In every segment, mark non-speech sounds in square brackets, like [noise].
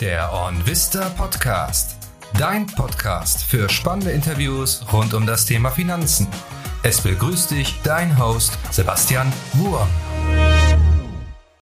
Der OnVista Podcast. Dein Podcast für spannende Interviews rund um das Thema Finanzen. Es begrüßt dich dein Host Sebastian Wurm.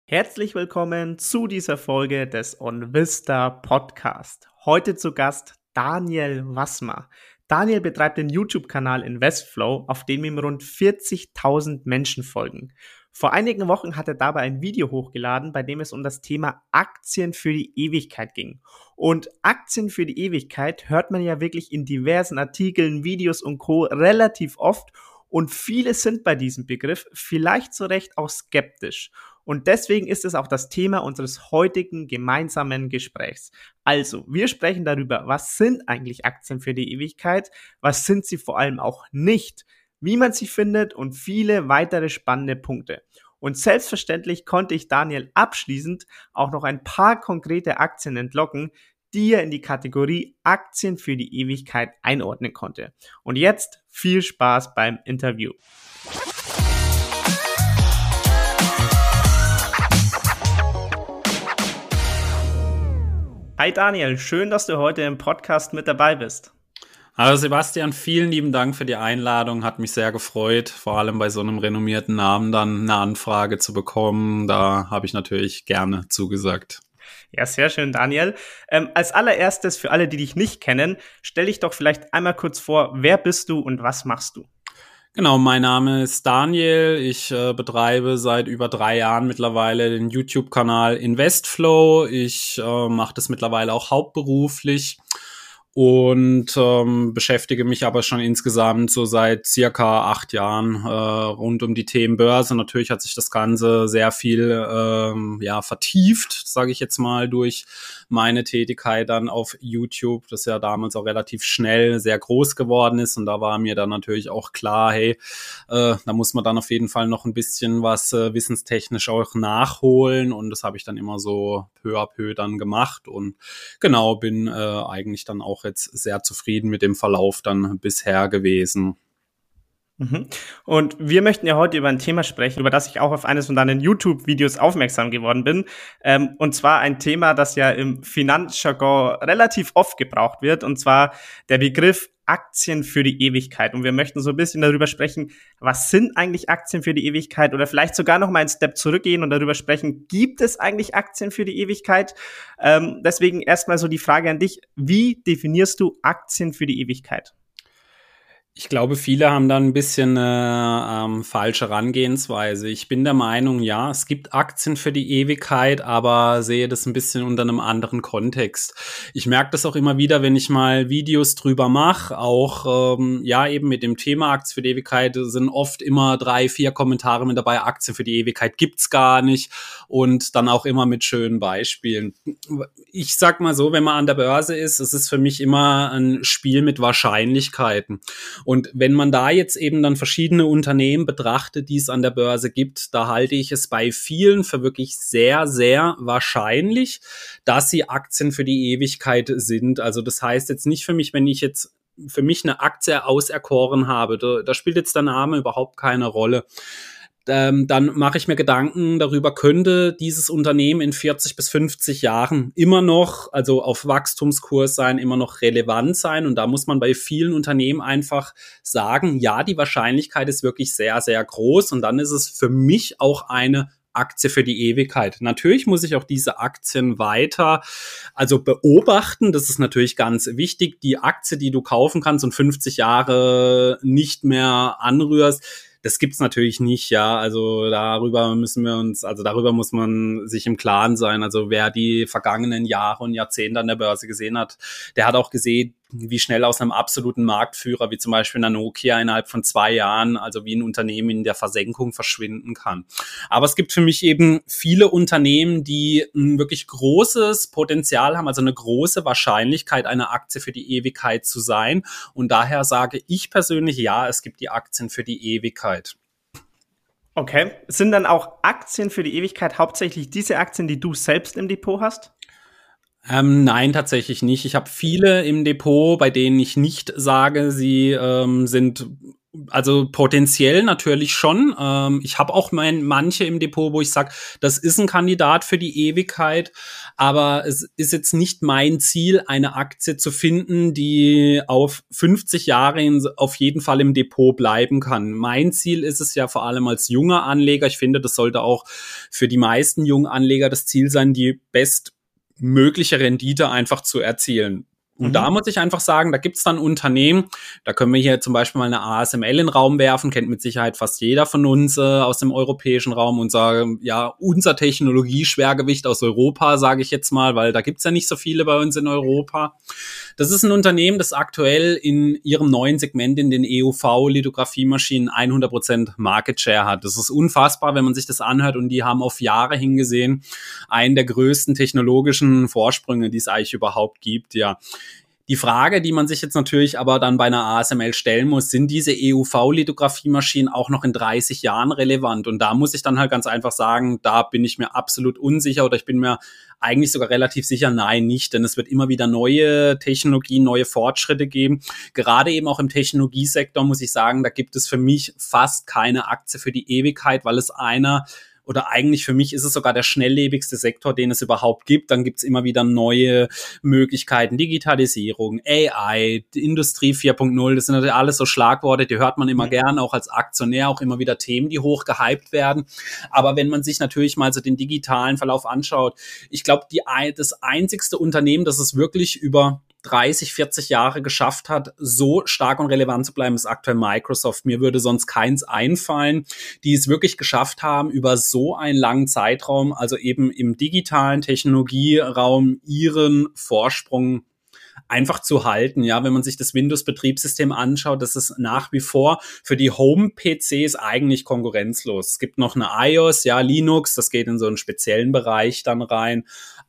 Herzlich willkommen zu dieser Folge des OnVista Podcast. Heute zu Gast Daniel Wassmer. Daniel betreibt den YouTube-Kanal Investflow, auf dem ihm rund 40.000 Menschen folgen. Vor einigen Wochen hat er dabei ein Video hochgeladen, bei dem es um das Thema Aktien für die Ewigkeit ging. Und Aktien für die Ewigkeit hört man ja wirklich in diversen Artikeln, Videos und Co. relativ oft und viele sind bei diesem Begriff vielleicht zu Recht auch skeptisch. Und deswegen ist es auch das Thema unseres heutigen gemeinsamen Gesprächs. Also, wir sprechen darüber, was sind eigentlich Aktien für die Ewigkeit, was sind sie vor allem auch nicht, wie man sie findet und viele weitere spannende Punkte. Und selbstverständlich konnte ich Daniel abschließend auch noch ein paar konkrete Aktien entlocken, die er in die Kategorie Aktien für die Ewigkeit einordnen konnte. Und jetzt viel Spaß beim Interview. Hi Daniel, schön, dass du heute im Podcast mit dabei bist. Hallo Sebastian, vielen lieben Dank für die Einladung. Hat mich sehr gefreut, vor allem bei so einem renommierten Namen dann eine Anfrage zu bekommen. Da habe ich natürlich gerne zugesagt. Ja, sehr schön, Daniel. Ähm, als allererstes, für alle, die dich nicht kennen, stell dich doch vielleicht einmal kurz vor, wer bist du und was machst du? Genau, mein Name ist Daniel. Ich äh, betreibe seit über drei Jahren mittlerweile den YouTube-Kanal Investflow. Ich äh, mache das mittlerweile auch hauptberuflich und ähm, beschäftige mich aber schon insgesamt so seit circa acht Jahren äh, rund um die Themen Börse. Natürlich hat sich das Ganze sehr viel ähm, ja, vertieft, sage ich jetzt mal, durch meine Tätigkeit dann auf YouTube, das ja damals auch relativ schnell sehr groß geworden ist. Und da war mir dann natürlich auch klar, hey, äh, da muss man dann auf jeden Fall noch ein bisschen was äh, wissenstechnisch auch nachholen. Und das habe ich dann immer so peu à peu dann gemacht. Und genau, bin äh, eigentlich dann auch jetzt sehr zufrieden mit dem Verlauf dann bisher gewesen. Mhm. Und wir möchten ja heute über ein Thema sprechen, über das ich auch auf eines von deinen YouTube-Videos aufmerksam geworden bin. Ähm, und zwar ein Thema, das ja im Finanzjargon relativ oft gebraucht wird, und zwar der Begriff Aktien für die Ewigkeit. Und wir möchten so ein bisschen darüber sprechen, was sind eigentlich Aktien für die Ewigkeit oder vielleicht sogar noch mal einen Step zurückgehen und darüber sprechen, gibt es eigentlich Aktien für die Ewigkeit? Ähm, deswegen erstmal so die Frage an dich, wie definierst du Aktien für die Ewigkeit? Ich glaube, viele haben da ein bisschen eine ähm, falsche Herangehensweise. Ich bin der Meinung, ja, es gibt Aktien für die Ewigkeit, aber sehe das ein bisschen unter einem anderen Kontext. Ich merke das auch immer wieder, wenn ich mal Videos drüber mache, auch ähm, ja eben mit dem Thema Aktien für die Ewigkeit sind oft immer drei, vier Kommentare mit dabei. Aktien für die Ewigkeit gibt's gar nicht und dann auch immer mit schönen Beispielen. Ich sag mal so, wenn man an der Börse ist, es ist für mich immer ein Spiel mit Wahrscheinlichkeiten. Und wenn man da jetzt eben dann verschiedene Unternehmen betrachtet, die es an der Börse gibt, da halte ich es bei vielen für wirklich sehr, sehr wahrscheinlich, dass sie Aktien für die Ewigkeit sind. Also das heißt jetzt nicht für mich, wenn ich jetzt für mich eine Aktie auserkoren habe, da, da spielt jetzt der Name überhaupt keine Rolle ähm, dann mache ich mir Gedanken darüber, könnte dieses Unternehmen in 40 bis 50 Jahren immer noch, also auf Wachstumskurs sein, immer noch relevant sein. Und da muss man bei vielen Unternehmen einfach sagen, ja, die Wahrscheinlichkeit ist wirklich sehr, sehr groß. Und dann ist es für mich auch eine Aktie für die Ewigkeit. Natürlich muss ich auch diese Aktien weiter, also beobachten. Das ist natürlich ganz wichtig. Die Aktie, die du kaufen kannst und 50 Jahre nicht mehr anrührst, das gibt's natürlich nicht, ja. Also darüber müssen wir uns, also darüber muss man sich im Klaren sein. Also wer die vergangenen Jahre und Jahrzehnte an der Börse gesehen hat, der hat auch gesehen, wie schnell aus einem absoluten Marktführer, wie zum Beispiel einer Nokia innerhalb von zwei Jahren, also wie ein Unternehmen in der Versenkung verschwinden kann. Aber es gibt für mich eben viele Unternehmen, die ein wirklich großes Potenzial haben, also eine große Wahrscheinlichkeit, eine Aktie für die Ewigkeit zu sein. Und daher sage ich persönlich, ja, es gibt die Aktien für die Ewigkeit. Okay. Sind dann auch Aktien für die Ewigkeit hauptsächlich diese Aktien, die du selbst im Depot hast? Ähm, nein, tatsächlich nicht. Ich habe viele im Depot, bei denen ich nicht sage, sie ähm, sind also potenziell natürlich schon. Ähm, ich habe auch mein, manche im Depot, wo ich sage, das ist ein Kandidat für die Ewigkeit, aber es ist jetzt nicht mein Ziel, eine Aktie zu finden, die auf 50 Jahre in, auf jeden Fall im Depot bleiben kann. Mein Ziel ist es ja vor allem als junger Anleger. Ich finde, das sollte auch für die meisten jungen Anleger das Ziel sein, die bestmögliche Rendite einfach zu erzielen. Und mhm. da muss ich einfach sagen, da gibt's dann Unternehmen, da können wir hier zum Beispiel mal eine ASML in den Raum werfen, kennt mit Sicherheit fast jeder von uns äh, aus dem europäischen Raum und sagen, ja, unser Technologieschwergewicht aus Europa, sage ich jetzt mal, weil da gibt's ja nicht so viele bei uns in Europa. Das ist ein Unternehmen, das aktuell in ihrem neuen Segment in den EUV-Lithografiemaschinen 100% Market Share hat. Das ist unfassbar, wenn man sich das anhört und die haben auf Jahre hingesehen einen der größten technologischen Vorsprünge, die es eigentlich überhaupt gibt, ja. Die Frage, die man sich jetzt natürlich aber dann bei einer ASML stellen muss, sind diese EUV-Lithografiemaschinen auch noch in 30 Jahren relevant? Und da muss ich dann halt ganz einfach sagen, da bin ich mir absolut unsicher oder ich bin mir eigentlich sogar relativ sicher, nein, nicht, denn es wird immer wieder neue Technologien, neue Fortschritte geben. Gerade eben auch im Technologiesektor muss ich sagen, da gibt es für mich fast keine Aktie für die Ewigkeit, weil es einer oder eigentlich für mich ist es sogar der schnelllebigste Sektor, den es überhaupt gibt. Dann gibt es immer wieder neue Möglichkeiten, Digitalisierung, AI, Industrie 4.0, das sind natürlich alles so Schlagworte, die hört man immer mhm. gern, auch als Aktionär, auch immer wieder Themen, die hoch gehypt werden. Aber wenn man sich natürlich mal so den digitalen Verlauf anschaut, ich glaube, das einzigste Unternehmen, das es wirklich über 30, 40 Jahre geschafft hat, so stark und relevant zu bleiben, ist aktuell Microsoft. Mir würde sonst keins einfallen, die es wirklich geschafft haben, über so einen langen Zeitraum, also eben im digitalen Technologieraum, ihren Vorsprung einfach zu halten. Ja, wenn man sich das Windows-Betriebssystem anschaut, das ist nach wie vor für die Home-PCs eigentlich konkurrenzlos. Es gibt noch eine iOS, ja, Linux, das geht in so einen speziellen Bereich dann rein.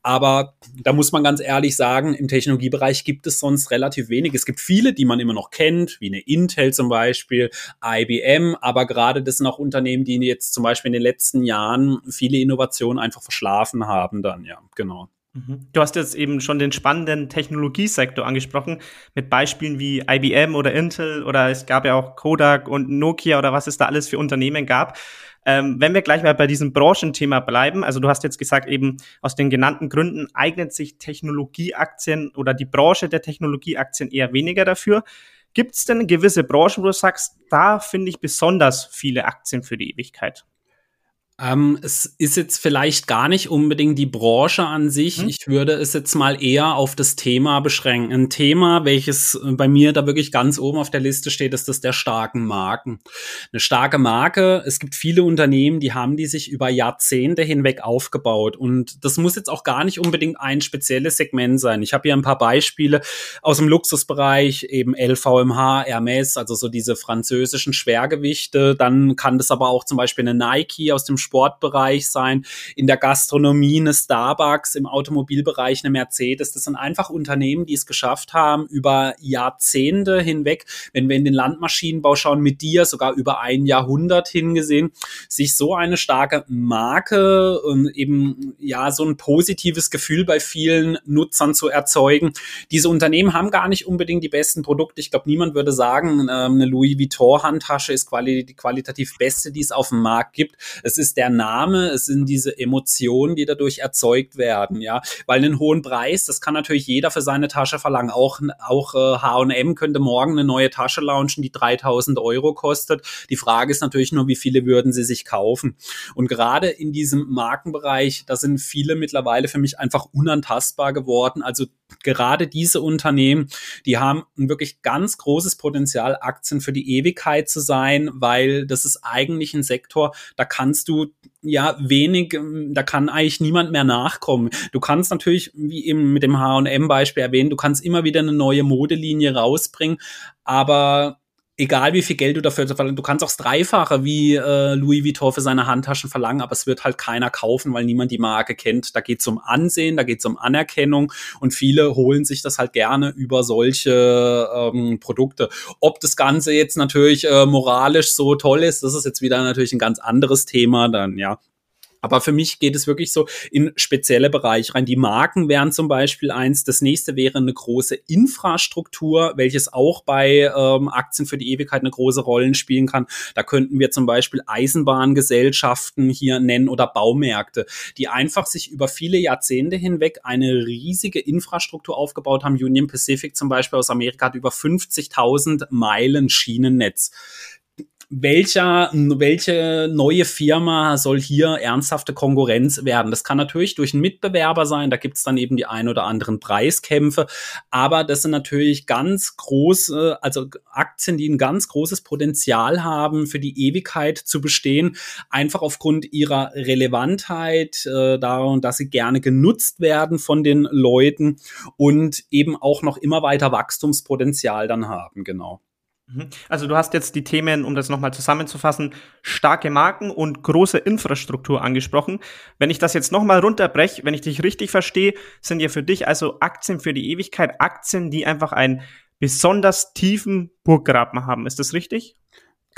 Aber da muss man ganz ehrlich sagen, im Technologiebereich gibt es sonst relativ wenig. Es gibt viele, die man immer noch kennt, wie eine Intel zum Beispiel, IBM, aber gerade das sind auch Unternehmen, die jetzt zum Beispiel in den letzten Jahren viele Innovationen einfach verschlafen haben dann, ja, genau. Mhm. Du hast jetzt eben schon den spannenden Technologiesektor angesprochen, mit Beispielen wie IBM oder Intel oder es gab ja auch Kodak und Nokia oder was es da alles für Unternehmen gab. Ähm, wenn wir gleich mal bei diesem Branchenthema bleiben, also du hast jetzt gesagt, eben aus den genannten Gründen eignet sich Technologieaktien oder die Branche der Technologieaktien eher weniger dafür. Gibt es denn gewisse Branchen, wo du sagst, da finde ich besonders viele Aktien für die Ewigkeit? Ähm, es ist jetzt vielleicht gar nicht unbedingt die Branche an sich. Hm. Ich würde es jetzt mal eher auf das Thema beschränken. Ein Thema, welches bei mir da wirklich ganz oben auf der Liste steht, ist das der starken Marken. Eine starke Marke, es gibt viele Unternehmen, die haben die sich über Jahrzehnte hinweg aufgebaut. Und das muss jetzt auch gar nicht unbedingt ein spezielles Segment sein. Ich habe hier ein paar Beispiele aus dem Luxusbereich, eben LVMH, Hermes, also so diese französischen Schwergewichte. Dann kann das aber auch zum Beispiel eine Nike aus dem Sportbereich sein, in der Gastronomie eine Starbucks, im Automobilbereich eine Mercedes. Das sind einfach Unternehmen, die es geschafft haben, über Jahrzehnte hinweg, wenn wir in den Landmaschinenbau schauen, mit dir sogar über ein Jahrhundert hingesehen, sich so eine starke Marke und eben ja so ein positives Gefühl bei vielen Nutzern zu erzeugen. Diese Unternehmen haben gar nicht unbedingt die besten Produkte. Ich glaube, niemand würde sagen, ähm, eine Louis Vuitton Handtasche ist quali die qualitativ beste, die es auf dem Markt gibt. Es ist der Name, es sind diese Emotionen, die dadurch erzeugt werden, ja, weil einen hohen Preis, das kann natürlich jeder für seine Tasche verlangen. Auch auch H&M könnte morgen eine neue Tasche launchen, die 3000 Euro kostet. Die Frage ist natürlich nur, wie viele würden sie sich kaufen? Und gerade in diesem Markenbereich, da sind viele mittlerweile für mich einfach unantastbar geworden. Also gerade diese Unternehmen, die haben ein wirklich ganz großes Potenzial, Aktien für die Ewigkeit zu sein, weil das ist eigentlich ein Sektor, da kannst du ja wenig, ähm, da kann eigentlich niemand mehr nachkommen. Du kannst natürlich, wie eben mit dem H&M-Beispiel erwähnen, du kannst immer wieder eine neue Modelinie rausbringen, aber egal wie viel Geld du dafür verlangen, du kannst auch das Dreifache wie äh, Louis Vuitton für seine Handtaschen verlangen, aber es wird halt keiner kaufen, weil niemand die Marke kennt. Da geht es um Ansehen, da geht es um Anerkennung und viele holen sich das halt gerne über solche ähm, Produkte. Ob das Ganze jetzt natürlich äh, moralisch so toll ist, das ist jetzt wieder natürlich ein ganz anderes Thema dann, ja. Aber für mich geht es wirklich so in spezielle Bereiche rein. Die Marken wären zum Beispiel eins. Das nächste wäre eine große Infrastruktur, welches auch bei ähm, Aktien für die Ewigkeit eine große Rolle spielen kann. Da könnten wir zum Beispiel Eisenbahngesellschaften hier nennen oder Baumärkte, die einfach sich über viele Jahrzehnte hinweg eine riesige Infrastruktur aufgebaut haben. Union Pacific zum Beispiel aus Amerika hat über 50.000 Meilen Schienennetz welcher, welche neue Firma soll hier ernsthafte Konkurrenz werden. Das kann natürlich durch einen Mitbewerber sein, da gibt's dann eben die ein oder anderen Preiskämpfe, aber das sind natürlich ganz große, also Aktien, die ein ganz großes Potenzial haben, für die Ewigkeit zu bestehen, einfach aufgrund ihrer Relevantheit, äh, darum, dass sie gerne genutzt werden von den Leuten und eben auch noch immer weiter Wachstumspotenzial dann haben, genau. Mhm. Also du hast jetzt die Themen, um das nochmal zusammenzufassen, starke Marken und große Infrastruktur angesprochen. Wenn ich das jetzt nochmal runterbreche, wenn ich dich richtig verstehe, sind ja für dich also Aktien für die Ewigkeit Aktien, die einfach einen besonders tiefen Burggraben haben. Ist das richtig?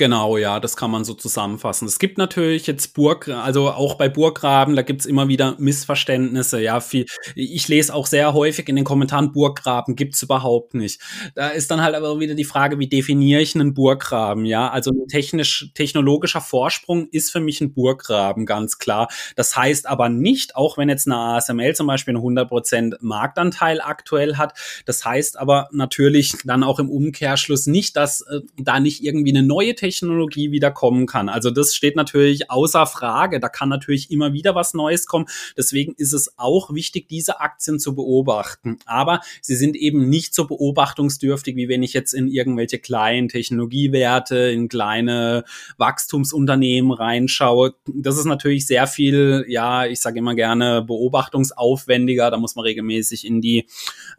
Genau, ja, das kann man so zusammenfassen. Es gibt natürlich jetzt Burg, also auch bei Burggraben, da gibt's immer wieder Missverständnisse. Ja, viel, ich lese auch sehr häufig in den Kommentaren, Burggraben gibt's überhaupt nicht. Da ist dann halt aber wieder die Frage, wie definiere ich einen Burggraben? Ja, also ein technisch, technologischer Vorsprung ist für mich ein Burggraben, ganz klar. Das heißt aber nicht, auch wenn jetzt eine ASML zum Beispiel einen 100% Marktanteil aktuell hat, das heißt aber natürlich dann auch im Umkehrschluss nicht, dass äh, da nicht irgendwie eine neue Technologie Technologie wieder kommen kann. Also das steht natürlich außer Frage. Da kann natürlich immer wieder was Neues kommen. Deswegen ist es auch wichtig, diese Aktien zu beobachten. Aber sie sind eben nicht so beobachtungsdürftig, wie wenn ich jetzt in irgendwelche kleinen Technologiewerte, in kleine Wachstumsunternehmen reinschaue. Das ist natürlich sehr viel, ja, ich sage immer gerne, beobachtungsaufwendiger. Da muss man regelmäßig in die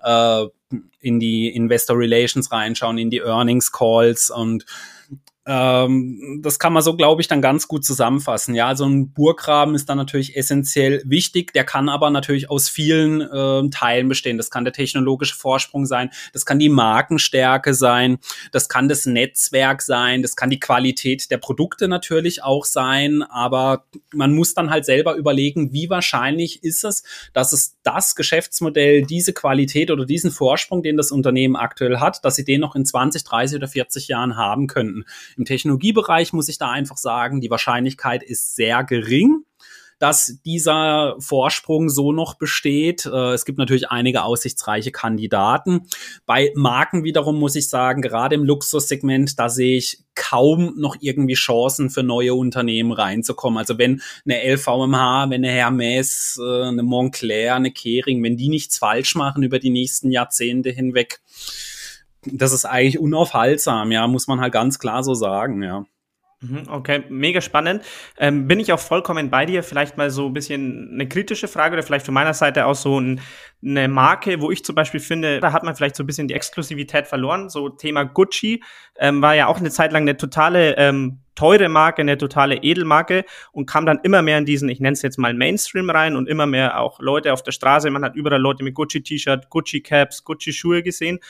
äh, in die Investor Relations reinschauen, in die Earnings Calls und ähm, das kann man so, glaube ich, dann ganz gut zusammenfassen. Ja, also ein Burggraben ist dann natürlich essentiell wichtig. Der kann aber natürlich aus vielen äh, Teilen bestehen. Das kann der technologische Vorsprung sein, das kann die Markenstärke sein, das kann das Netzwerk sein, das kann die Qualität der Produkte natürlich auch sein. Aber man muss dann halt selber überlegen, wie wahrscheinlich ist es, dass es das Geschäftsmodell, diese Qualität oder diesen Vorsprung, den das Unternehmen aktuell hat, dass sie den noch in 20, 30 oder 40 Jahren haben könnten. Im Technologiebereich muss ich da einfach sagen, die Wahrscheinlichkeit ist sehr gering dass dieser Vorsprung so noch besteht. Äh, es gibt natürlich einige aussichtsreiche Kandidaten. Bei Marken wiederum muss ich sagen, gerade im Luxussegment, da sehe ich kaum noch irgendwie Chancen für neue Unternehmen reinzukommen. Also wenn eine LVMH, wenn eine Hermes, äh, eine Montclair, eine Kering, wenn die nichts falsch machen über die nächsten Jahrzehnte hinweg, das ist eigentlich unaufhaltsam, ja, muss man halt ganz klar so sagen, ja. Mhm, okay, mega spannend. Ähm, bin ich auch vollkommen bei dir. Vielleicht mal so ein bisschen eine kritische Frage oder vielleicht von meiner Seite aus so ein, eine Marke, wo ich zum Beispiel finde, da hat man vielleicht so ein bisschen die Exklusivität verloren. So Thema Gucci ähm, war ja auch eine Zeit lang eine totale ähm, teure Marke, eine totale Edelmarke und kam dann immer mehr in diesen, ich nenne es jetzt mal Mainstream rein und immer mehr auch Leute auf der Straße. Man hat überall Leute mit Gucci-T-Shirt, Gucci-Caps, Gucci-Schuhe gesehen.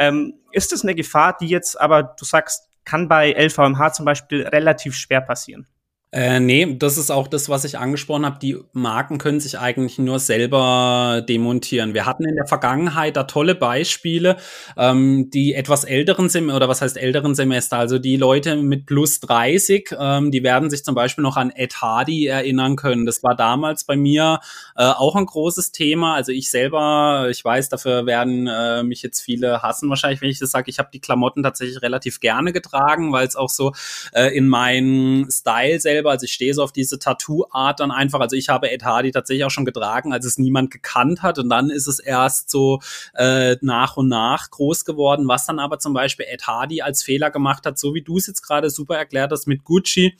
Ähm, ist das eine Gefahr, die jetzt aber, du sagst, kann bei LVMH zum Beispiel relativ schwer passieren? Äh, nee, das ist auch das, was ich angesprochen habe. Die Marken können sich eigentlich nur selber demontieren. Wir hatten in der Vergangenheit da tolle Beispiele, ähm, die etwas älteren Semester, oder was heißt älteren Semester, also die Leute mit plus 30, ähm, die werden sich zum Beispiel noch an Ed Hardy erinnern können. Das war damals bei mir äh, auch ein großes Thema. Also ich selber, ich weiß, dafür werden äh, mich jetzt viele hassen wahrscheinlich, wenn ich das sage. Ich habe die Klamotten tatsächlich relativ gerne getragen, weil es auch so äh, in meinen Style selber selber. Also ich stehe so auf diese Tattoo-Art dann einfach. Also ich habe Ed Hardy tatsächlich auch schon getragen, als es niemand gekannt hat. Und dann ist es erst so äh, nach und nach groß geworden. Was dann aber zum Beispiel Ed Hardy als Fehler gemacht hat, so wie du es jetzt gerade super erklärt hast mit Gucci.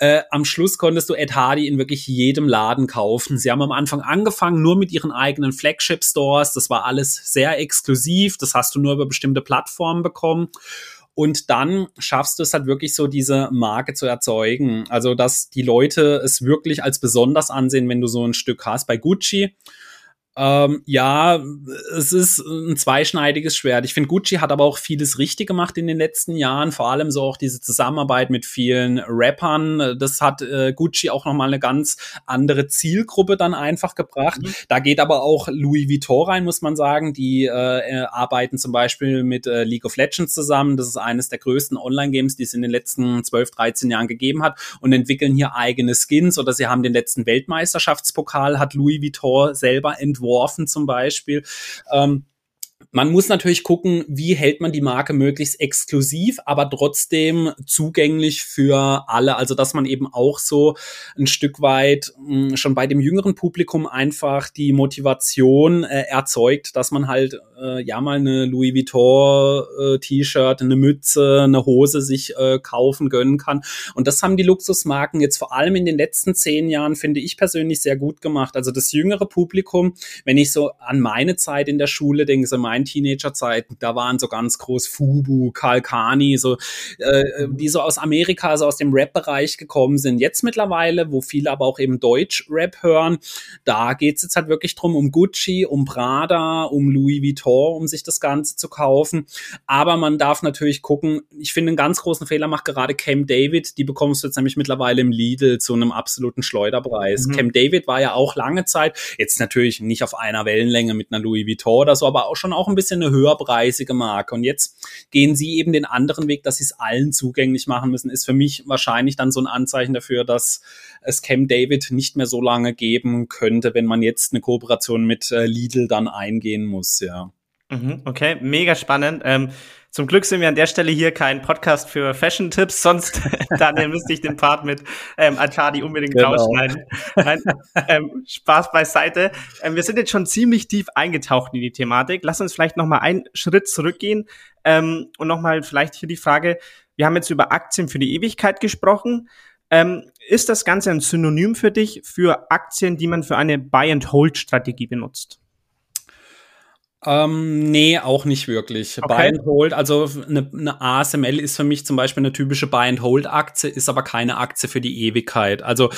Äh, am Schluss konntest du Ed Hardy in wirklich jedem Laden kaufen. Sie haben am Anfang angefangen nur mit ihren eigenen Flagship-Stores. Das war alles sehr exklusiv. Das hast du nur über bestimmte Plattformen bekommen. Und dann schaffst du es halt wirklich so, diese Marke zu erzeugen. Also, dass die Leute es wirklich als besonders ansehen, wenn du so ein Stück hast. Bei Gucci Ähm, ja, es ist ein zweischneidiges Schwert. Ich finde, Gucci hat aber auch vieles richtig gemacht in den letzten Jahren, vor allem so auch diese Zusammenarbeit mit vielen Rappern. Das hat äh, Gucci auch nochmal eine ganz andere Zielgruppe dann einfach gebracht. Mhm. Da geht aber auch Louis Vuitton rein, muss man sagen. Die äh, arbeiten zum Beispiel mit äh, League of Legends zusammen. Das ist eines der größten Online-Games, die es in den letzten 12, 13 Jahren gegeben hat und entwickeln hier eigene Skins oder sie haben den letzten Weltmeisterschaftspokal, hat Louis Vuitton selber entworfen entworfen zum Beispiel. Ähm, man muss natürlich gucken, wie hält man die Marke möglichst exklusiv, aber trotzdem zugänglich für alle. Also, dass man eben auch so ein Stück weit hm, schon bei dem jüngeren Publikum einfach die Motivation äh, erzeugt, dass man halt äh, ja mal eine Louis Vuitton äh, T-Shirt, eine Mütze, eine Hose sich äh, kaufen gönnen kann. Und das haben die Luxusmarken jetzt vor allem in den letzten zehn Jahren, finde ich persönlich, sehr gut gemacht. Also das jüngere Publikum, wenn ich so an meine Zeit in der Schule denke, so mein meinen Teenagerzeiten, da waren so ganz groß Fubu, Kalkani, so, äh, die so aus Amerika, also aus dem Rap-Bereich gekommen sind. Jetzt mittlerweile, wo viele aber auch eben Deutsch-Rap hören, da geht es jetzt halt wirklich drum, um Gucci, um Prada, um Louis Vuitton, um sich das Ganze zu kaufen. Aber man darf natürlich gucken, ich finde, einen ganz großen Fehler macht gerade Cam David, die bekommst du jetzt nämlich mittlerweile im Lidl zu einem absoluten Schleuderpreis. Mhm. Cam David war ja auch lange Zeit, jetzt natürlich nicht auf einer Wellenlänge mit einer Louis Vuitton oder so, aber auch schon auch ein bisschen eine höherpreisige Marke. Und jetzt gehen sie eben den anderen Weg, dass sie es allen zugänglich machen müssen, ist für mich wahrscheinlich dann so ein Anzeichen dafür, dass es Cam David nicht mehr so lange geben könnte, wenn man jetzt eine Kooperation mit äh, Lidl dann eingehen muss, ja. Mhm, okay, mega spannend. Ähm, zum Glück sind wir an der Stelle hier kein Podcast für Fashion-Tipps, sonst [laughs] Daniel müsste ich den Part mit ähm, Achadi unbedingt genau. rausschneiden. Nein, ähm, Spaß beiseite. Ähm, wir sind jetzt schon ziemlich tief eingetaucht in die Thematik. Lass uns vielleicht noch mal einen Schritt zurückgehen ähm, und noch mal vielleicht hier die Frage, wir haben jetzt über Aktien für die Ewigkeit gesprochen. Ähm, ist das Ganze ein Synonym für dich für Aktien, die man für eine Buy-and-Hold-Strategie benutzt? Ähm, nee, auch nicht wirklich. Okay. Buy and Hold, also eine, eine ASML ist für mich zum Beispiel eine typische Buy and Hold Aktie, ist aber keine Aktie für die Ewigkeit. Also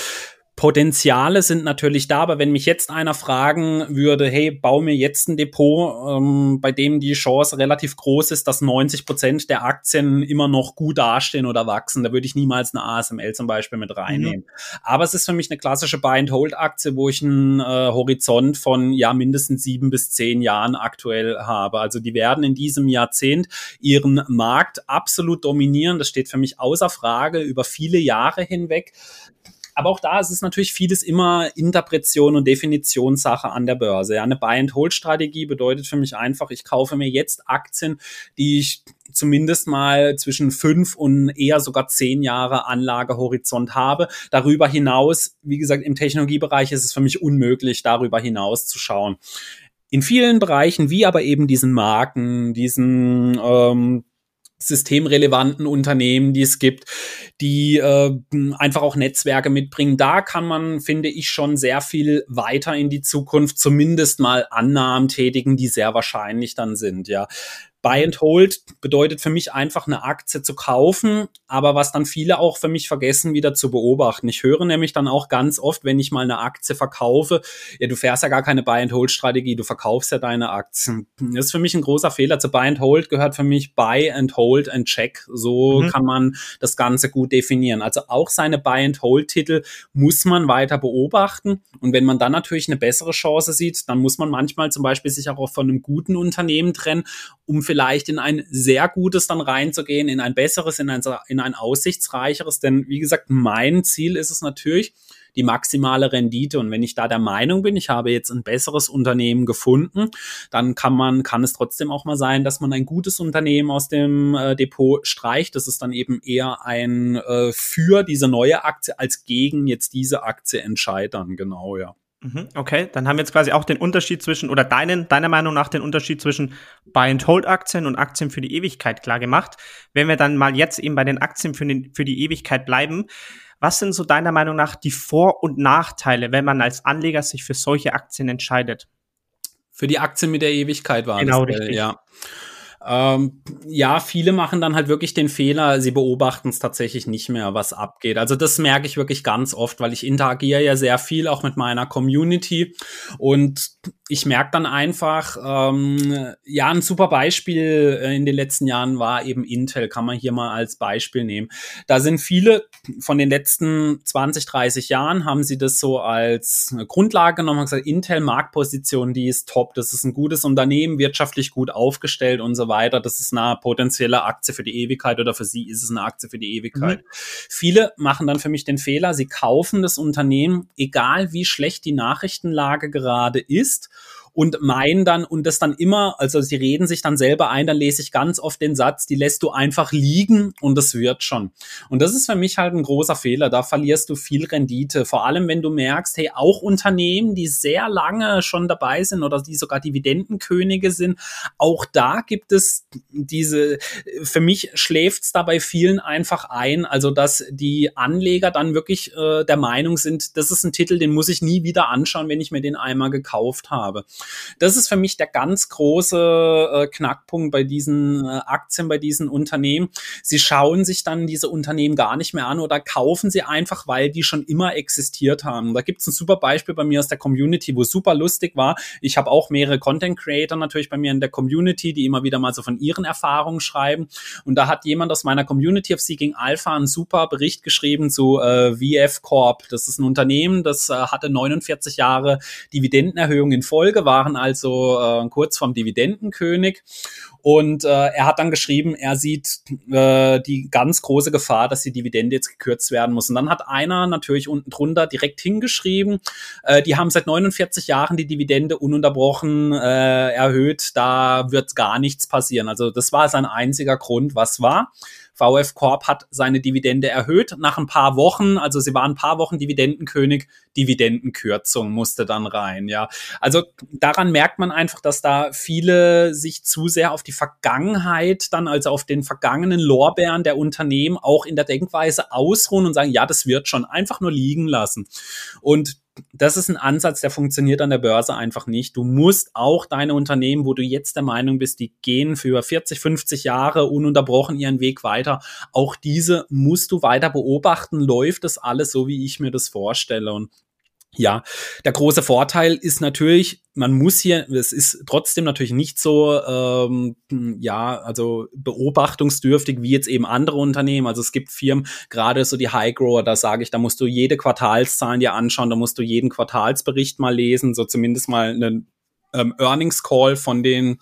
Potenziale sind natürlich da, aber wenn mich jetzt einer fragen würde, hey, bau mir jetzt ein Depot, ähm, bei dem die Chance relativ groß ist, dass 90 Prozent der Aktien immer noch gut dastehen oder wachsen, da würde ich niemals eine ASML zum Beispiel mit reinnehmen. Mhm. Aber es ist für mich eine klassische Buy-and-Hold-Aktie, wo ich einen äh, Horizont von ja mindestens sieben bis zehn Jahren aktuell habe. Also die werden in diesem Jahrzehnt ihren Markt absolut dominieren. Das steht für mich außer Frage über viele Jahre hinweg. Aber auch da ist es natürlich vieles immer Interpretation und Definitionssache an der Börse. Ja, eine Buy-and-Hold-Strategie bedeutet für mich einfach, ich kaufe mir jetzt Aktien, die ich zumindest mal zwischen fünf und eher sogar zehn Jahre Anlagehorizont habe. Darüber hinaus, wie gesagt, im Technologiebereich ist es für mich unmöglich, darüber hinaus zu schauen. In vielen Bereichen, wie aber eben diesen Marken, diesen ähm, systemrelevanten Unternehmen, die es gibt, die äh, einfach auch Netzwerke mitbringen. Da kann man, finde ich, schon sehr viel weiter in die Zukunft zumindest mal Annahmen tätigen, die sehr wahrscheinlich dann sind. Ja, Buy and Hold bedeutet für mich einfach eine Aktie zu kaufen, aber was dann viele auch für mich vergessen, wieder zu beobachten. Ich höre nämlich dann auch ganz oft, wenn ich mal eine Aktie verkaufe, ja, du fährst ja gar keine Buy and Hold Strategie, du verkaufst ja deine Aktien. Das ist für mich ein großer Fehler. Zu Buy and Hold gehört für mich Buy and Hold and Check. So mhm. kann man das Ganze gut definieren. Also auch seine Buy and Hold Titel muss man weiter beobachten. Und wenn man dann natürlich eine bessere Chance sieht, dann muss man manchmal zum Beispiel sich auch von einem guten Unternehmen trennen, um vielleicht in ein sehr gutes dann reinzugehen, in ein besseres, in ein, in ein aussichtsreicheres. Denn wie gesagt, mein Ziel ist es natürlich, die maximale Rendite. Und wenn ich da der Meinung bin, ich habe jetzt ein besseres Unternehmen gefunden, dann kann man, kann es trotzdem auch mal sein, dass man ein gutes Unternehmen aus dem äh, Depot streicht. Das ist dann eben eher ein äh, für diese neue Aktie als gegen jetzt diese Aktie entscheidern. Genau, ja. Mhm, okay, dann haben wir jetzt quasi auch den Unterschied zwischen, oder deinen, deiner Meinung nach den Unterschied zwischen Buy-and-Hold-Aktien und Aktien für die Ewigkeit klar gemacht. Wenn wir dann mal jetzt eben bei den Aktien für, den, für die Ewigkeit bleiben, was sind so deiner Meinung nach die Vor- und Nachteile, wenn man als Anleger sich für solche Aktien entscheidet? Für die Aktien mit der Ewigkeit war genau, das, äh, richtig. ja. Ähm, ja, viele machen dann halt wirklich den Fehler, sie beobachten es tatsächlich nicht mehr, was abgeht. Also das merke ich wirklich ganz oft, weil ich interagiere ja sehr viel auch mit meiner Community und ich merke dann einfach, ähm, ja, ein super Beispiel äh, in den letzten Jahren war eben Intel, kann man hier mal als Beispiel nehmen. Da sind viele von den letzten 20, 30 Jahren, haben sie das so als Grundlage genommen, haben gesagt, Intel Marktposition, die ist top, das ist ein gutes Unternehmen, wirtschaftlich gut aufgestellt und so weiter, das ist eine potenzielle Aktie für die Ewigkeit oder für sie ist es eine Aktie für die Ewigkeit. Mhm. Viele machen dann für mich den Fehler, sie kaufen das Unternehmen, egal wie schlecht die Nachrichtenlage gerade ist und meinen dann und das dann immer, also sie reden sich dann selber ein, dann lese ich ganz oft den Satz, die lässt du einfach liegen und das wird schon. Und das ist für mich halt ein großer Fehler. Da verlierst du viel Rendite. Vor allem, wenn du merkst, hey, auch Unternehmen, die sehr lange schon dabei sind oder die sogar Dividendenkönige sind, auch da gibt es diese, für mich schläft es da bei vielen einfach ein, also dass die Anleger dann wirklich äh, der Meinung sind, das ist ein Titel, den muss ich nie wieder anschauen, wenn ich mir den einmal gekauft habe. Das ist für mich der ganz große äh, Knackpunkt bei diesen äh, Aktien, bei diesen Unternehmen. Sie schauen sich dann diese Unternehmen gar nicht mehr an oder kaufen sie einfach, weil die schon immer existiert haben. Da gibt es ein super Beispiel bei mir aus der Community, wo super lustig war. Ich habe auch mehrere Content Creator natürlich bei mir in der Community, die immer wieder mal so von ihren Erfahrungen schreiben. Und da hat jemand aus meiner Community of Seeking Alpha einen super Bericht geschrieben zu äh, VF Corp. Das ist ein Unternehmen, das äh, hatte 49 Jahre Dividendenerhöhung in Folge, waren also äh, kurz vom Dividendenkönig. Und äh, er hat dann geschrieben, er sieht äh, die ganz große Gefahr, dass die Dividende jetzt gekürzt werden muss. Und dann hat einer natürlich unten drunter direkt hingeschrieben, äh, die haben seit 49 Jahren die Dividende ununterbrochen äh, erhöht, da wird gar nichts passieren. Also das war sein einziger Grund, was war. VF Corp hat seine Dividende erhöht nach ein paar Wochen. Also sie waren ein paar Wochen Dividendenkönig. Dividendenkürzung musste dann rein. Ja, also daran merkt man einfach, dass da viele sich zu sehr auf die Vergangenheit dann, also auf den vergangenen Lorbeeren der Unternehmen auch in der Denkweise ausruhen und sagen, ja, das wird schon einfach nur liegen lassen. Und das ist ein Ansatz, der funktioniert an der Börse einfach nicht. Du musst auch deine Unternehmen, wo du jetzt der Meinung bist, die gehen für 40, 50 Jahre ununterbrochen ihren Weg weiter, auch diese musst du weiter beobachten. Läuft das alles so, wie ich mir das vorstelle? Und ja, der große Vorteil ist natürlich, man muss hier, es ist trotzdem natürlich nicht so, ähm, ja, also beobachtungsdürftig wie jetzt eben andere Unternehmen. Also es gibt Firmen, gerade so die High Grower, da sage ich, da musst du jede Quartalszahlen dir anschauen, da musst du jeden Quartalsbericht mal lesen, so zumindest mal einen ähm, Earnings Call von den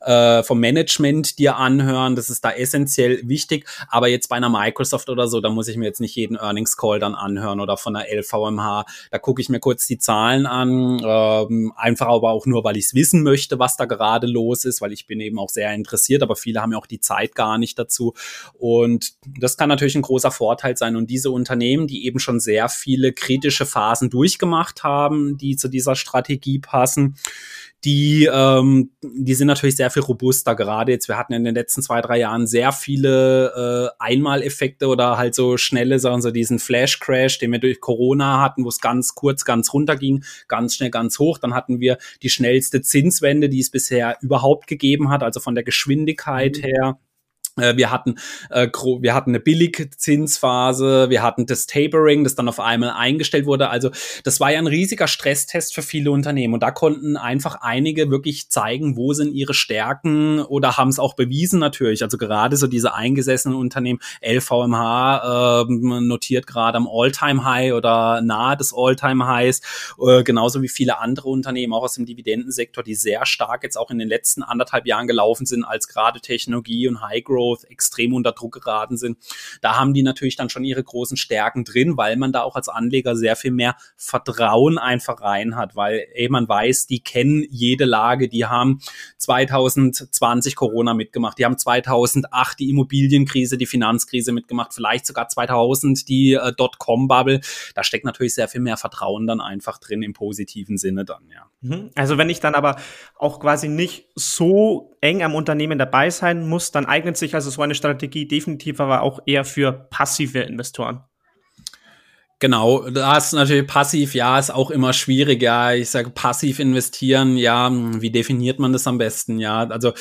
äh, vom Management dir anhören. Das ist da essentiell wichtig. Aber jetzt bei einer Microsoft oder so, da muss ich mir jetzt nicht jeden Earnings Call dann anhören oder von der LVMH. Da gucke ich mir kurz die Zahlen an, ähm, einfach aber auch nur, weil ich es wissen möchte, was da gerade los ist, weil ich bin eben auch sehr interessiert. Aber viele haben ja auch die Zeit gar nicht dazu. Und das kann natürlich ein großer Vorteil sein. Und diese Unternehmen, die eben schon sehr viele kritische Phasen durchgemacht haben, die zu dieser Strategie passen, die, ähm, die sind natürlich sehr viel robuster. Gerade jetzt, wir hatten in den letzten zwei, drei Jahren sehr viele äh, Einmaleffekte oder halt so schnelle, sagen so diesen Flash-Crash, den wir durch Corona hatten, wo es ganz kurz, ganz runter ging, ganz schnell, ganz hoch. Dann hatten wir die schnellste Zinswende, die es bisher überhaupt gegeben hat, also von der Geschwindigkeit mhm. her wir hatten, äh, wir hatten eine Billigzinsphase, wir hatten das Tapering, das dann auf einmal eingestellt wurde. Also das war ja ein riesiger Stresstest für viele Unternehmen und da konnten einfach einige wirklich zeigen, wo sind ihre Stärken oder haben es auch bewiesen natürlich. Also gerade so diese eingesessenen Unternehmen, LVMH äh, notiert gerade am All-Time-High oder nahe des All-Time-Highs, äh, genauso wie viele andere Unternehmen auch aus dem Dividendensektor, die sehr stark jetzt auch in den letzten anderthalb Jahren gelaufen sind, als gerade Technologie und High Growth Growth extrem unter Druck geraten sind. Da haben die natürlich dann schon ihre großen Stärken drin, weil man da auch als Anleger sehr viel mehr Vertrauen einfach rein hat, weil ey, man weiß, die kennen jede Lage, die haben 2020 Corona mitgemacht, die haben 2008 die Immobilienkrise, die Finanzkrise mitgemacht, vielleicht sogar 2000 die äh, Dotcom-Bubble. Da steckt natürlich sehr viel mehr Vertrauen dann einfach drin im positiven Sinne dann, ja. Mhm. Also wenn ich dann aber auch quasi nicht so eng am Unternehmen dabei sein muss, dann eignet sich also so eine Strategie definitiv aber auch eher für passive Investoren. Genau, das ist natürlich passiv, ja, ist auch immer schwierig, ja. Ich sage passiv investieren, ja, wie definiert man das am besten, ja? Also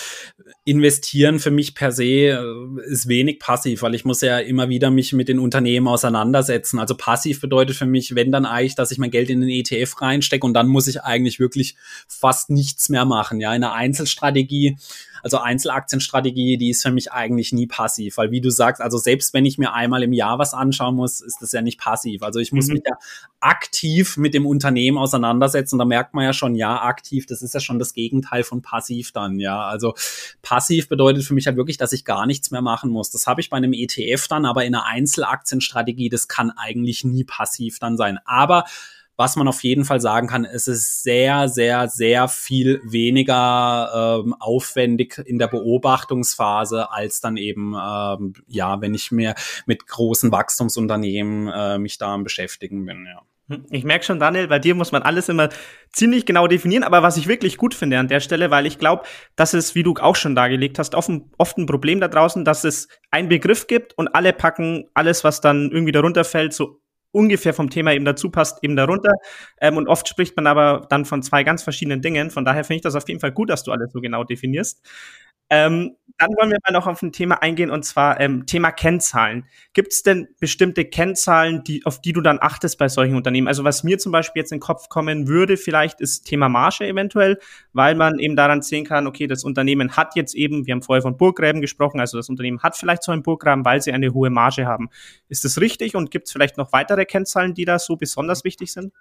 investieren für mich per se äh, ist wenig passiv, weil ich muss ja immer wieder mich mit den Unternehmen auseinandersetzen. Also passiv bedeutet für mich, wenn dann eigentlich, dass ich mein Geld in den ETF reinstecke und dann muss ich eigentlich wirklich fast nichts mehr machen, ja. In einer Einzelstrategie also Einzelaktienstrategie, die ist für mich eigentlich nie passiv, weil wie du sagst, also selbst wenn ich mir einmal im Jahr was anschauen muss, ist das ja nicht passiv. Also ich muss mhm. mich ja aktiv mit dem Unternehmen auseinandersetzen. Da merkt man ja schon, ja, aktiv, das ist ja schon das Gegenteil von passiv dann, ja. Also passiv bedeutet für mich halt wirklich, dass ich gar nichts mehr machen muss. Das habe ich bei einem ETF dann, aber in einer Einzelaktienstrategie, das kann eigentlich nie passiv dann sein. Aber was man auf jeden Fall sagen kann, es ist sehr, sehr, sehr viel weniger ähm, aufwendig in der Beobachtungsphase als dann eben, ähm, ja, wenn ich mir mit großen Wachstumsunternehmen äh, mich da beschäftigen bin, ja. Hm, ich merke schon, Daniel, bei dir muss man alles immer ziemlich genau definieren, aber was ich wirklich gut finde an der Stelle, weil ich glaube, dass es, wie du auch schon dargelegt hast, oft, oft ein Problem da draußen, dass es einen Begriff gibt und alle packen alles, was dann irgendwie darunter fällt, so ungefähr vom Thema eben dazu passt, eben darunter. Ähm, und oft spricht man aber dann von zwei ganz verschiedenen Dingen. Von daher finde ich das auf jeden Fall gut, dass du alles so genau definierst. Ähm, dann wollen wir mal noch auf ein Thema eingehen und zwar ähm, Thema Kennzahlen. Gibt es denn bestimmte Kennzahlen, die, auf die du dann achtest bei solchen Unternehmen? Also was mir zum Beispiel jetzt in den Kopf kommen würde, vielleicht ist Thema Marge eventuell, weil man eben daran sehen kann, okay, das Unternehmen hat jetzt eben, wir haben vorher von Burggräben gesprochen, also das Unternehmen hat vielleicht so einen Burggraben, weil sie eine hohe Marge haben. Ist das richtig und gibt es vielleicht noch weitere Kennzahlen, die da so besonders wichtig sind?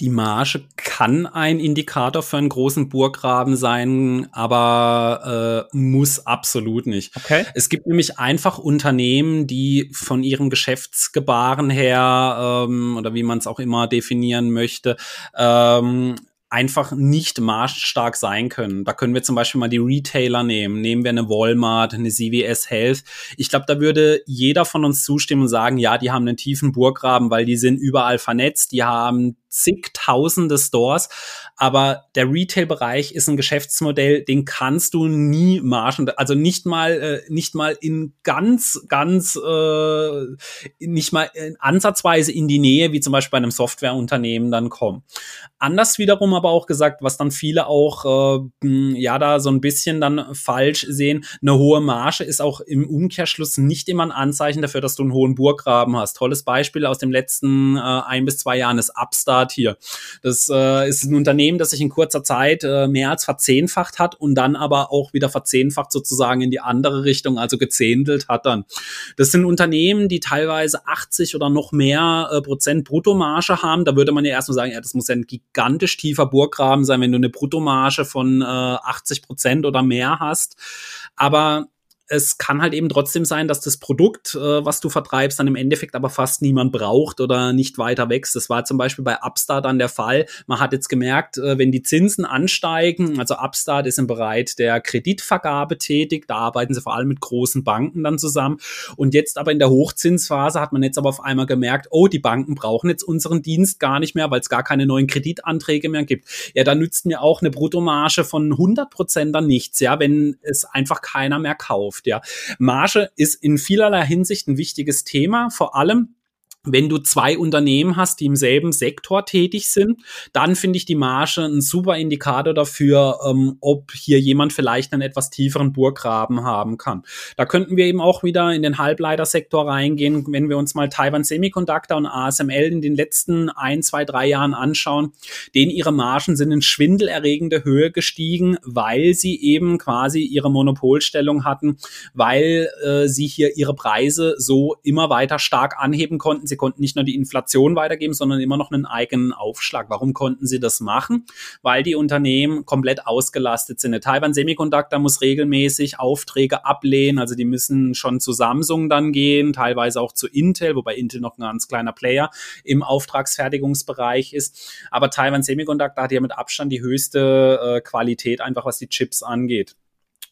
Die Marge kann ein Indikator für einen großen Burggraben sein, aber äh, muss absolut nicht. Okay. Es gibt nämlich einfach Unternehmen, die von ihrem Geschäftsgebaren her ähm, oder wie man es auch immer definieren möchte, ähm, einfach nicht margenstark sein können. Da können wir zum Beispiel mal die Retailer nehmen. Nehmen wir eine Walmart, eine CVS Health. Ich glaube, da würde jeder von uns zustimmen und sagen, ja, die haben einen tiefen Burggraben, weil die sind überall vernetzt, die haben zigtausende Stores, aber der Retail-Bereich ist ein Geschäftsmodell, den kannst du nie margen, also nicht mal, äh, nicht mal in ganz, ganz, äh, nicht mal in ansatzweise in die Nähe, wie zum Beispiel bei einem Softwareunternehmen dann kommen. Anders wiederum aber auch gesagt, was dann viele auch, äh, ja, da so ein bisschen dann falsch sehen, eine hohe Marge ist auch im Umkehrschluss nicht immer ein Anzeichen dafür, dass du einen hohen Burggraben hast. Tolles Beispiel aus dem letzten äh, ein bis zwei Jahren ist Upstart Start hier. Das äh, ist ein Unternehmen, das sich in kurzer Zeit äh, mehr als verzehnfacht hat und dann aber auch wieder verzehnfacht sozusagen in die andere Richtung, also gezähntelt hat dann. Das sind Unternehmen, die teilweise 80 oder noch mehr äh, Prozent Bruttomarge haben. Da würde man ja erstmal sagen, ja, das muss ja ein gigantisch tiefer Burggraben sein, wenn du eine Bruttomarge von äh, 80 Prozent oder mehr hast. Aber es kann halt eben trotzdem sein, dass das Produkt, äh, was du vertreibst, dann im Endeffekt aber fast niemand braucht oder nicht weiter wächst. Das war zum Beispiel bei Upstart dann der Fall. Man hat jetzt gemerkt, äh, wenn die Zinsen ansteigen, also Upstart ist im Bereich der Kreditvergabe tätig, da arbeiten sie vor allem mit großen Banken dann zusammen. Und jetzt aber in der Hochzinsphase hat man jetzt aber auf einmal gemerkt, oh, die Banken brauchen jetzt unseren Dienst gar nicht mehr, weil es gar keine neuen Kreditanträge mehr gibt. Ja, da nützt mir auch eine Bruttomarge von 100 Prozent dann nichts, ja, wenn es einfach keiner mehr kauft verkauft. Ja, Marge ist in vielerlei Hinsicht ein wichtiges Thema, vor allem wenn du zwei Unternehmen hast, die im selben Sektor tätig sind, dann finde ich die Marge ein super Indikator dafür, ähm, ob hier jemand vielleicht einen etwas tieferen Burggraben haben kann. Da könnten wir eben auch wieder in den Halbleitersektor reingehen, wenn wir uns mal Taiwan Semiconductor und ASML in den letzten ein, zwei, drei Jahren anschauen, denen ihre Margen sind in schwindelerregende Höhe gestiegen, weil sie eben quasi ihre Monopolstellung hatten, weil äh, sie hier ihre Preise so immer weiter stark anheben konnten. Sie Sie konnten nicht nur die Inflation weitergeben, sondern immer noch einen eigenen Aufschlag. Warum konnten Sie das machen? Weil die Unternehmen komplett ausgelastet sind. Der Taiwan Semiconductor muss regelmäßig Aufträge ablehnen. Also die müssen schon zu Samsung dann gehen, teilweise auch zu Intel, wobei Intel noch ein ganz kleiner Player im Auftragsfertigungsbereich ist. Aber Taiwan Semiconductor hat ja mit Abstand die höchste äh, Qualität, einfach was die Chips angeht.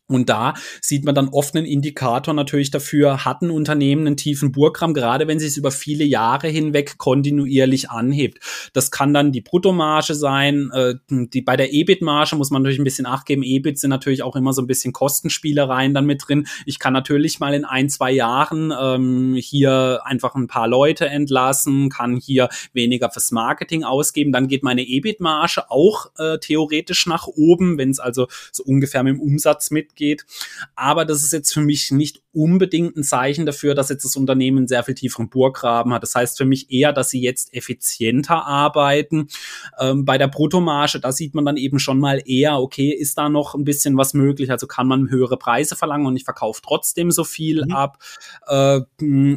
Und da sieht man dann oft einen Indikator natürlich dafür, hat ein Unternehmen einen tiefen Burggramm, gerade wenn sich es über viele Jahre hinweg kontinuierlich anhebt. Das kann dann die Bruttomarge sein. Äh, die, bei der EBIT-Marge muss man natürlich ein bisschen acht geben. EBIT sind natürlich auch immer so ein bisschen Kostenspielereien dann mit drin. Ich kann natürlich mal in ein, zwei Jahren ähm, hier einfach ein paar Leute entlassen, kann hier weniger fürs Marketing ausgeben. Dann geht meine EBIT-Marge auch äh, theoretisch nach oben, wenn es also so ungefähr mit dem Umsatz mit geht. Aber das ist jetzt für mich nicht unbedingt ein Zeichen dafür, dass jetzt das Unternehmen einen sehr viel tieferen Burggraben hat. Das heißt für mich eher, dass sie jetzt effizienter arbeiten. Ähm, bei der Bruttomarge, da sieht man dann eben schon mal eher, okay, ist da noch ein bisschen was möglich? Also kann man höhere Preise verlangen und ich verkaufe trotzdem so viel mhm. ab. Äh,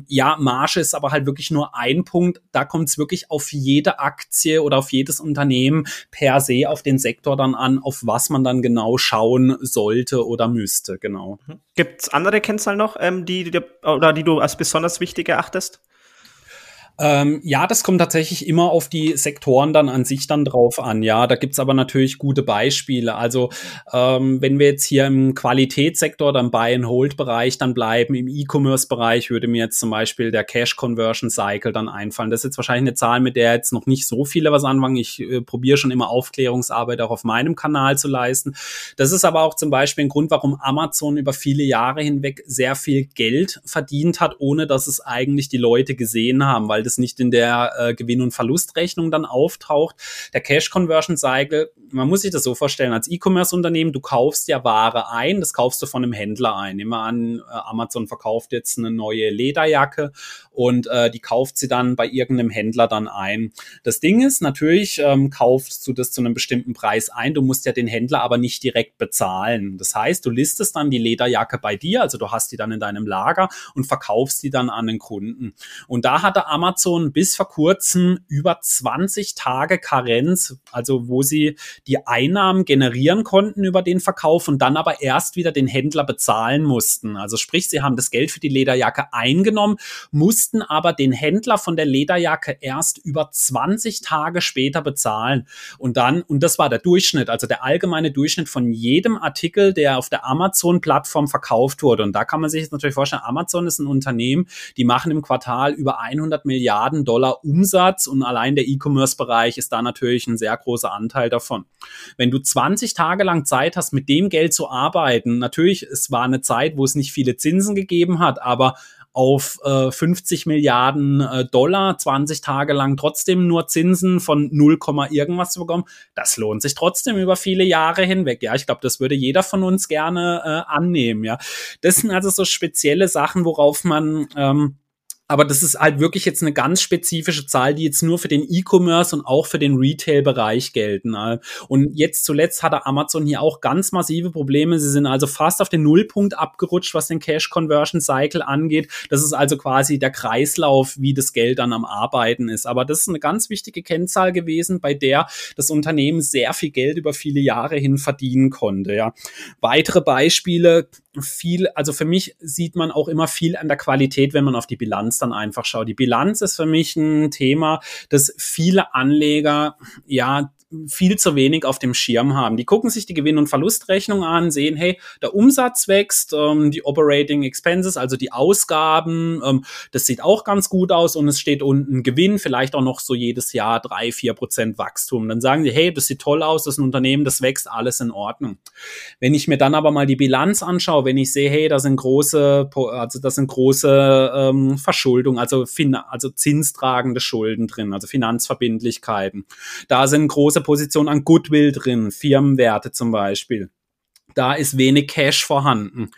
ja, Marge ist aber halt wirklich nur ein Punkt. Da kommt es wirklich auf jede Aktie oder auf jedes Unternehmen per se auf den Sektor dann an, auf was man dann genau schauen sollte oder müsste, genau. Mhm. Gibt es andere Kennzahlen noch, ähm, die, die, oder die du als besonders wichtig erachtest? Ähm, ja, das kommt tatsächlich immer auf die Sektoren dann an sich dann drauf an. Ja, da gibt's aber natürlich gute Beispiele. Also ähm, wenn wir jetzt hier im Qualitätssektor, dann Buy-and-Hold-Bereich dann bleiben, im E-Commerce-Bereich würde mir jetzt zum Beispiel der Cash-Conversion-Cycle dann einfallen. Das ist jetzt wahrscheinlich eine Zahl, mit der jetzt noch nicht so viele was anfangen. Ich äh, probiere schon immer Aufklärungsarbeit auch auf meinem Kanal zu leisten. Das ist aber auch zum Beispiel ein Grund, warum Amazon über viele Jahre hinweg sehr viel Geld verdient hat, ohne dass es eigentlich die Leute gesehen haben, weil das nicht in der äh, Gewinn- und Verlustrechnung dann auftaucht. Der Cash Conversion Cycle, man muss sich das so vorstellen, als E-Commerce-Unternehmen, du kaufst ja Ware ein, das kaufst du von einem Händler ein. Nehmen wir an, äh, Amazon verkauft jetzt eine neue Lederjacke und äh, die kauft sie dann bei irgendeinem Händler dann ein. Das Ding ist, natürlich ähm, kaufst du das zu einem bestimmten Preis ein, du musst ja den Händler aber nicht direkt bezahlen. Das heißt, du listest dann die Lederjacke bei dir, also du hast die dann in deinem Lager und verkaufst die dann an den Kunden. Und da hatte Amazon bis vor kurzem über 20 Tage Karenz, also wo sie die Einnahmen generieren konnten über den Verkauf und dann aber erst wieder den Händler bezahlen mussten. Also sprich, sie haben das Geld für die Lederjacke eingenommen, mussten aber den Händler von der Lederjacke erst über 20 Tage später bezahlen. Und dann, und das war der Durchschnitt, also der allgemeine Durchschnitt von jedem Artikel, der auf der Amazon-Plattform verkauft wurde. Und da kann man sich jetzt natürlich vorstellen, Amazon ist ein Unternehmen, die machen im Quartal über 100 Milliarden Milliarden Dollar Umsatz und allein der E-Commerce-Bereich ist da natürlich ein sehr großer Anteil davon. Wenn du 20 Tage lang Zeit hast, mit dem Geld zu arbeiten, natürlich, es war eine Zeit, wo es nicht viele Zinsen gegeben hat, aber auf äh, 50 Milliarden äh, Dollar 20 Tage lang trotzdem nur Zinsen von 0, irgendwas zu bekommen, das lohnt sich trotzdem über viele Jahre hinweg. Ja, ich glaube, das würde jeder von uns gerne äh, annehmen. Ja, das sind also so spezielle Sachen, worauf man ähm, aber das ist halt wirklich jetzt eine ganz spezifische Zahl, die jetzt nur für den E-Commerce und auch für den Retail-Bereich gelten. Und jetzt zuletzt hatte Amazon hier auch ganz massive Probleme. Sie sind also fast auf den Nullpunkt abgerutscht, was den Cash Conversion Cycle angeht. Das ist also quasi der Kreislauf, wie das Geld dann am Arbeiten ist. Aber das ist eine ganz wichtige Kennzahl gewesen, bei der das Unternehmen sehr viel Geld über viele Jahre hin verdienen konnte. Ja. Weitere Beispiele, viel, also für mich sieht man auch immer viel an der Qualität, wenn man auf die Bilanz dann einfach schaut. Die Bilanz ist für mich ein Thema, das viele Anleger ja viel zu wenig auf dem Schirm haben. Die gucken sich die Gewinn- und Verlustrechnung an, sehen, hey, der Umsatz wächst, ähm, die Operating Expenses, also die Ausgaben, ähm, das sieht auch ganz gut aus und es steht unten Gewinn, vielleicht auch noch so jedes Jahr drei, vier Prozent Wachstum. Dann sagen sie, hey, das sieht toll aus, das ist ein Unternehmen, das wächst, alles in Ordnung. Wenn ich mir dann aber mal die Bilanz anschaue, wenn ich sehe, hey, da sind große, also das sind große ähm, Verschuldung, also, also zinstragende Schulden drin, also Finanzverbindlichkeiten. Da sind große große Position an Goodwill drin, Firmenwerte zum Beispiel. Da ist wenig Cash vorhanden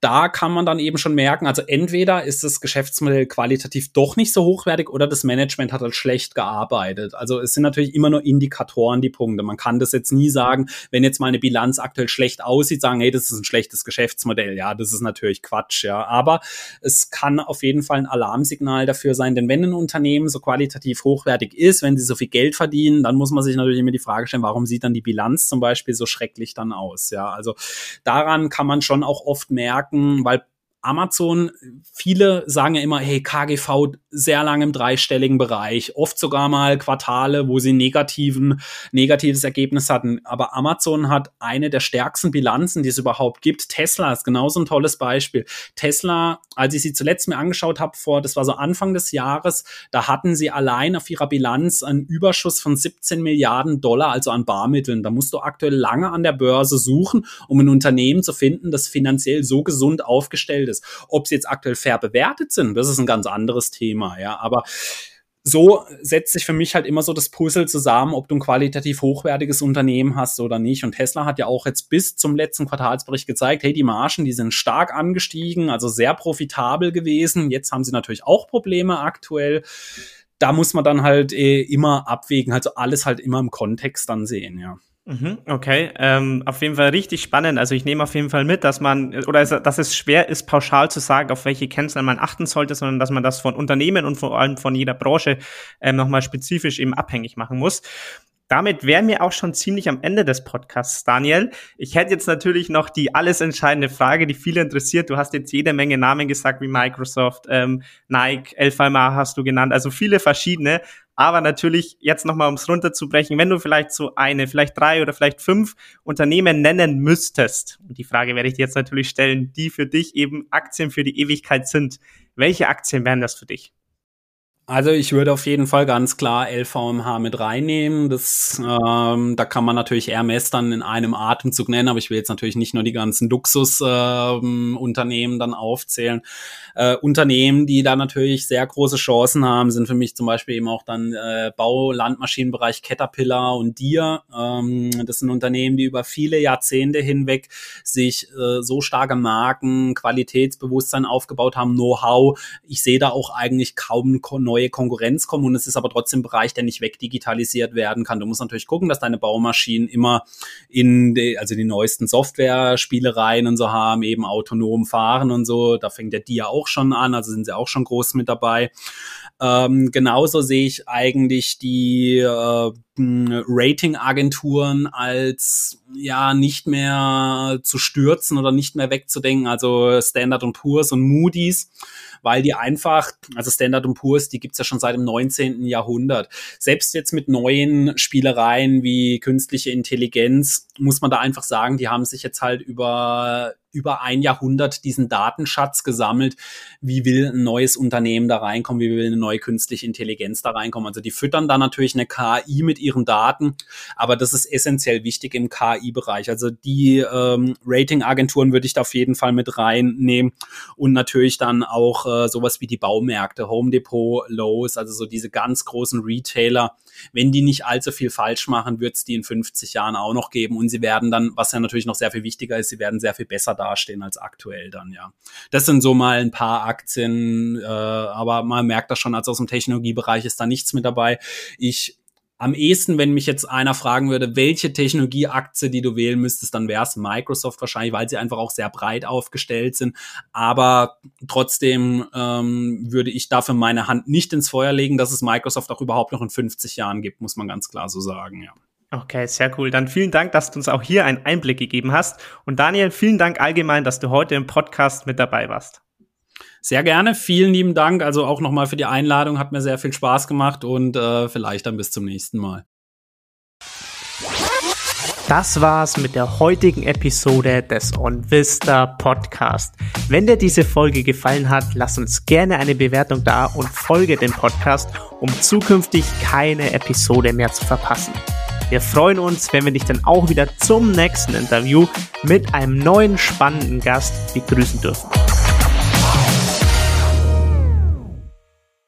da kann man dann eben schon merken, also entweder ist das Geschäftsmodell qualitativ doch nicht so hochwertig oder das Management hat halt schlecht gearbeitet. Also es sind natürlich immer nur Indikatoren, die Punkte. Man kann das jetzt nie sagen, wenn jetzt mal eine Bilanz aktuell schlecht aussieht, sagen, hey, das ist ein schlechtes Geschäftsmodell. Ja, das ist natürlich Quatsch, ja. Aber es kann auf jeden Fall ein Alarmsignal dafür sein, denn wenn ein Unternehmen so qualitativ hochwertig ist, wenn sie so viel Geld verdienen, dann muss man sich natürlich immer die Frage stellen, warum sieht dann die Bilanz zum Beispiel so schrecklich dann aus? Ja, also daran kann man schon auch oft merken, merken, weil Amazon, viele sagen ja immer, hey, KGV sehr lange im dreistelligen Bereich, oft sogar mal Quartale, wo sie negativen, negatives Ergebnis hatten. Aber Amazon hat eine der stärksten Bilanzen, die es überhaupt gibt. Tesla ist genauso ein tolles Beispiel. Tesla, als ich sie zuletzt mir angeschaut habe, vor, das war so Anfang des Jahres, da hatten sie allein auf ihrer Bilanz einen Überschuss von 17 Milliarden Dollar, also an Barmitteln. Da musst du aktuell lange an der Börse suchen, um ein Unternehmen zu finden, das finanziell so gesund aufgestellt ist. Ob sie jetzt aktuell fair bewertet sind, das ist ein ganz anderes Thema, ja. Aber so setzt sich für mich halt immer so das Puzzle zusammen, ob du ein qualitativ hochwertiges Unternehmen hast oder nicht. Und Tesla hat ja auch jetzt bis zum letzten Quartalsbericht gezeigt, hey, die Margen, die sind stark angestiegen, also sehr profitabel gewesen. Jetzt haben sie natürlich auch Probleme aktuell. Da muss man dann halt eh immer abwägen, also alles halt immer im Kontext dann sehen, ja. Mhm, okay, ähm, auf jeden Fall richtig spannend. Also ich nehme auf jeden Fall mit, dass man oder dass es schwer ist, pauschal zu sagen, auf welche Kennzahlen man achten sollte, sondern dass man das von Unternehmen und vor allem von jeder Branche ähm, nochmal spezifisch eben abhängig machen muss. Damit wären wir auch schon ziemlich am Ende des Podcasts, Daniel. Ich hätte jetzt natürlich noch die alles entscheidende Frage, die viele interessiert. Du hast jetzt jede Menge Namen gesagt, wie Microsoft, ähm, Nike, LVMH hast du genannt, also viele verschiedene. Aber natürlich jetzt nochmal, um es runterzubrechen, wenn du vielleicht so eine, vielleicht drei oder vielleicht fünf Unternehmen nennen müsstest, und die Frage werde ich dir jetzt natürlich stellen, die für dich eben Aktien für die Ewigkeit sind. Welche Aktien wären das für dich? Also ich würde auf jeden Fall ganz klar LVMH mit reinnehmen. Das, ähm, da kann man natürlich Hermes dann in einem Atemzug nennen, aber ich will jetzt natürlich nicht nur die ganzen Luxusunternehmen ähm, dann aufzählen. Äh, Unternehmen, die da natürlich sehr große Chancen haben, sind für mich zum Beispiel eben auch dann äh, Bau, Landmaschinenbereich Caterpillar und Deere. Ähm, das sind Unternehmen, die über viele Jahrzehnte hinweg sich äh, so starke Marken, Qualitätsbewusstsein aufgebaut haben, Know-how. Ich sehe da auch eigentlich kaum neue Konkurrenz kommen und es ist aber trotzdem ein Bereich, der nicht wegdigitalisiert werden kann. Du musst natürlich gucken, dass deine Baumaschinen immer in die, also die neuesten Software-Spielereien und so haben, eben autonom fahren und so. Da fängt der Dia auch schon an, also sind sie auch schon groß mit dabei. Ähm, genauso sehe ich eigentlich die äh, Ratingagenturen als ja nicht mehr zu stürzen oder nicht mehr wegzudenken, also Standard Poor's und Moody's weil die einfach, also Standard Poor's, die gibt's ja schon seit dem 19. Jahrhundert. Selbst jetzt mit neuen Spielereien wie künstliche Intelligenz muss man da einfach sagen, die haben sich jetzt halt über über ein Jahrhundert diesen Datenschatz gesammelt. Wie will ein neues Unternehmen da reinkommen? Wie will eine neue künstliche Intelligenz da reinkommen? Also die füttern da natürlich eine KI mit ihren Daten, aber das ist essentiell wichtig im KI-Bereich. Also die ähm, Ratingagenturen würde ich da auf jeden Fall mit reinnehmen und natürlich dann auch äh, sowas wie die Baumärkte, Home Depot, Lowe's, also so diese ganz großen Retailer. Wenn die nicht allzu viel falsch machen, wird es die in 50 Jahren auch noch geben und sie werden dann, was ja natürlich noch sehr viel wichtiger ist, sie werden sehr viel besser dastehen als aktuell dann, ja. Das sind so mal ein paar Aktien, äh, aber man merkt das schon, als aus dem Technologiebereich ist da nichts mit dabei. Ich am ehesten, wenn mich jetzt einer fragen würde, welche Technologieaktie, die du wählen müsstest, dann wäre es Microsoft wahrscheinlich, weil sie einfach auch sehr breit aufgestellt sind. Aber trotzdem ähm, würde ich dafür meine Hand nicht ins Feuer legen, dass es Microsoft auch überhaupt noch in 50 Jahren gibt, muss man ganz klar so sagen, ja. Okay, sehr cool. Dann vielen Dank, dass du uns auch hier einen Einblick gegeben hast. Und Daniel, vielen Dank allgemein, dass du heute im Podcast mit dabei warst. Sehr gerne, vielen lieben Dank. Also auch nochmal für die Einladung, hat mir sehr viel Spaß gemacht und äh, vielleicht dann bis zum nächsten Mal. Das war's mit der heutigen Episode des OnVista Podcast. Wenn dir diese Folge gefallen hat, lass uns gerne eine Bewertung da und folge dem Podcast, um zukünftig keine Episode mehr zu verpassen. Wir freuen uns, wenn wir dich dann auch wieder zum nächsten Interview mit einem neuen spannenden Gast begrüßen dürfen.